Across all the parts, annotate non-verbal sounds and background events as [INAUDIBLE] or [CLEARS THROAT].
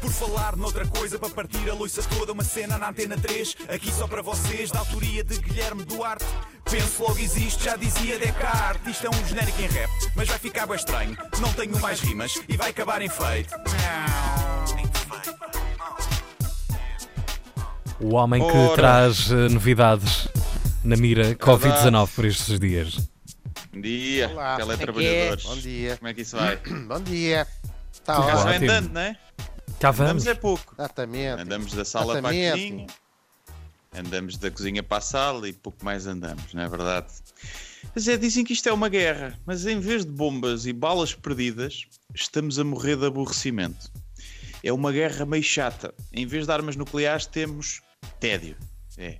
Por falar noutra coisa, para partir a loiça toda, uma cena na antena 3, aqui só para vocês, da autoria de Guilherme Duarte. Penso logo existe, já dizia Descartes. Isto é um genérico em rap, mas vai ficar bem estranho. Não tenho mais rimas e vai acabar em feito. O homem que Ora. traz eh, novidades na mira Covid-19 por estes dias. Bom dia, Olá. teletrabalhadores. Bom dia. Como é que isso vai? [CLEARS THROAT] Bom dia. Já ótimo. vai ótimo. andando, não é? Cá Andamos vamos. é pouco. Exatamente. Andamos da sala para a Exatamente. cozinha, andamos da cozinha para a sala e pouco mais andamos, não é verdade? Mas é, dizem que isto é uma guerra, mas em vez de bombas e balas perdidas, estamos a morrer de aborrecimento. É uma guerra meio chata. Em vez de armas nucleares, temos tédio. É.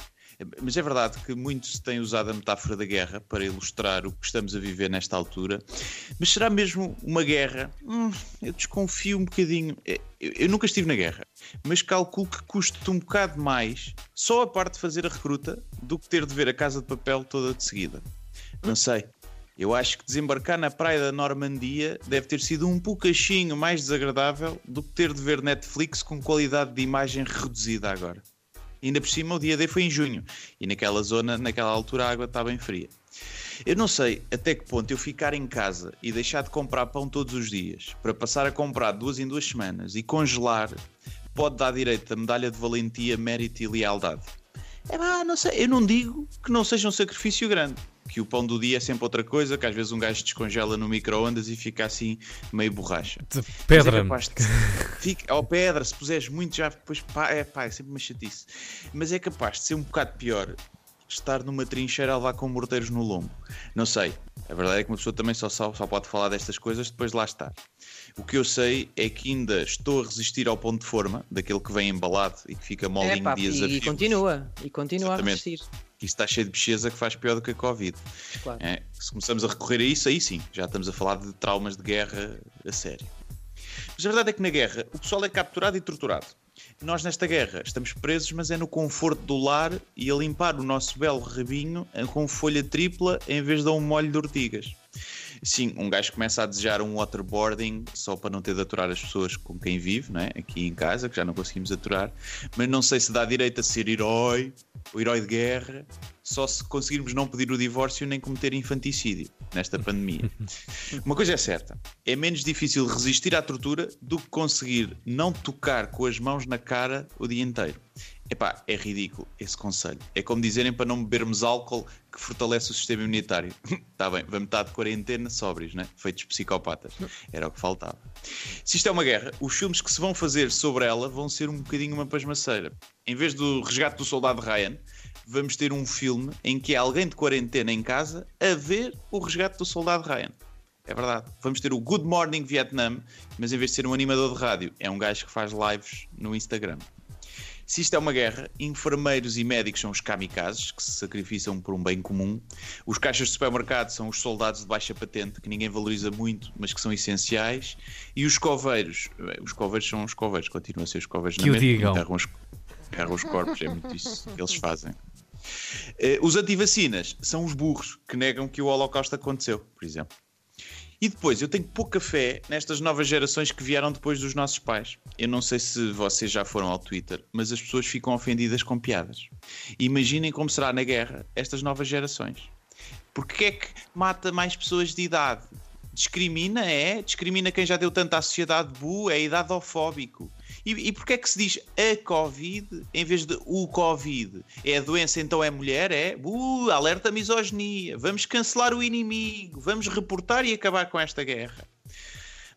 Mas é verdade que muito se tem usado a metáfora da guerra para ilustrar o que estamos a viver nesta altura. Mas será mesmo uma guerra? Hum, eu desconfio um bocadinho. É, Eu, nunca estive na guerra, mas calculo que custa um bocado mais só a parte de fazer a recruta do que ter de ver a casa de papel toda de seguida. Não sei. Eu acho que desembarcar na praia da Normandia deve ter sido um poucachinho mais desagradável do que ter de ver Netflix com qualidade de imagem reduzida agora. Ainda por cima, o dia D foi em junho e naquela zona, naquela altura, a água está bem fria. Eu não sei até que ponto eu ficar em casa e deixar de comprar pão todos os dias para passar a comprar duas em duas semanas e congelar pode dar direito a medalha de valentia, mérito e lealdade. É pá, não sei, eu não digo que não seja um sacrifício grande. Que o pão do dia é sempre outra coisa, que às vezes um gajo descongela no micro-ondas e fica assim meio borracha. De Mas pedra. É capaz de... Fica... Ou pedra, se puseres muito já depois pá, é pá, é sempre uma chatice. Mas é capaz de ser um bocado pior estar numa trincheira a levar com morteiros no lombo. Não sei. A verdade é que uma pessoa também só, só, só pode falar destas coisas depois de lá estar. O que eu sei é que ainda estou a resistir ao ponto de forma, daquele que vem embalado e que fica molinho Epá, dias a e, e fio. continua, e continua a Exatamente. resistir. Que isso está cheio de bicheza que faz pior do que a Covid. Claro. É, se começamos a recorrer a isso, aí sim, já estamos a falar de traumas de guerra a sério. Mas a verdade é que na guerra o pessoal é capturado e torturado. Nós nesta guerra estamos presos, mas é no conforto do lar e a limpar o nosso belo rabinho com folha tripla em vez de um molho de ortigas. Sim, um gajo começa a desejar um waterboarding só para não ter de aturar as pessoas com quem vive, não é? aqui em casa, que já não conseguimos aturar, mas não sei se dá direito a ser herói, o herói de guerra, só se conseguirmos não pedir o divórcio nem cometer infanticídio nesta pandemia. [LAUGHS] Uma coisa é certa: é menos difícil resistir à tortura do que conseguir não tocar com as mãos na cara o dia inteiro. Epá, é ridículo esse conselho. É como dizerem para não bebermos álcool que fortalece o sistema imunitário. Está [LAUGHS] bem, vamos estar de quarentena sóbrios, né? Feitos psicopatas. Era o que faltava. Se isto é uma guerra, os filmes que se vão fazer sobre ela vão ser um bocadinho uma pasmaceira. Em vez do resgate do soldado Ryan, vamos ter um filme em que há alguém de quarentena em casa a ver o resgate do soldado Ryan. É verdade. Vamos ter o Good Morning Vietnam, mas em vez de ser um animador de rádio, é um gajo que faz lives no Instagram. Se isto é uma guerra, enfermeiros e médicos são os kamikazes, que se sacrificam por um bem comum. Os caixas de supermercado são os soldados de baixa patente, que ninguém valoriza muito, mas que são essenciais. E os coveiros, os coveiros são os coveiros, continuam a ser os coveiros Que na o mesma, digam. enterram os, enterram os corpos, é muito isso que eles fazem. Eh, Os antivacinas são os burros que negam que o Holocausto aconteceu, por exemplo. E depois, eu tenho pouca fé nestas novas gerações que vieram depois dos nossos pais. Eu não sei se vocês já foram ao Twitter, mas as pessoas ficam ofendidas com piadas. Imaginem como será na guerra estas novas gerações. Porque é que mata mais pessoas de idade? Discrimina, é? Discrimina quem já deu tanto à sociedade bu, é idadofóbico. E, e porquê é que se diz a Covid em vez de o Covid? É a doença, então é mulher? É? Uh, alerta misoginia. Vamos cancelar o inimigo. Vamos reportar e acabar com esta guerra.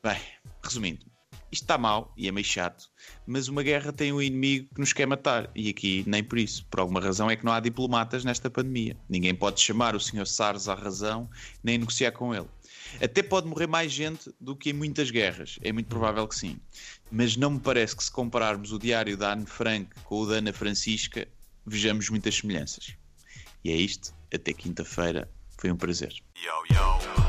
Bem, resumindo, isto está mal e é meio chato, mas uma guerra tem um inimigo que nos quer matar. E aqui nem por isso. Por alguma razão é que não há diplomatas nesta pandemia. Ninguém pode chamar o Sr. SARS à razão nem negociar com ele. Até pode morrer mais gente do que em muitas guerras. É muito provável que sim. Mas não me parece que se compararmos o diário da Anne Frank com o da Ana Francisca, vejamos muitas semelhanças. E é isto. Até quinta-feira. Foi um prazer. Por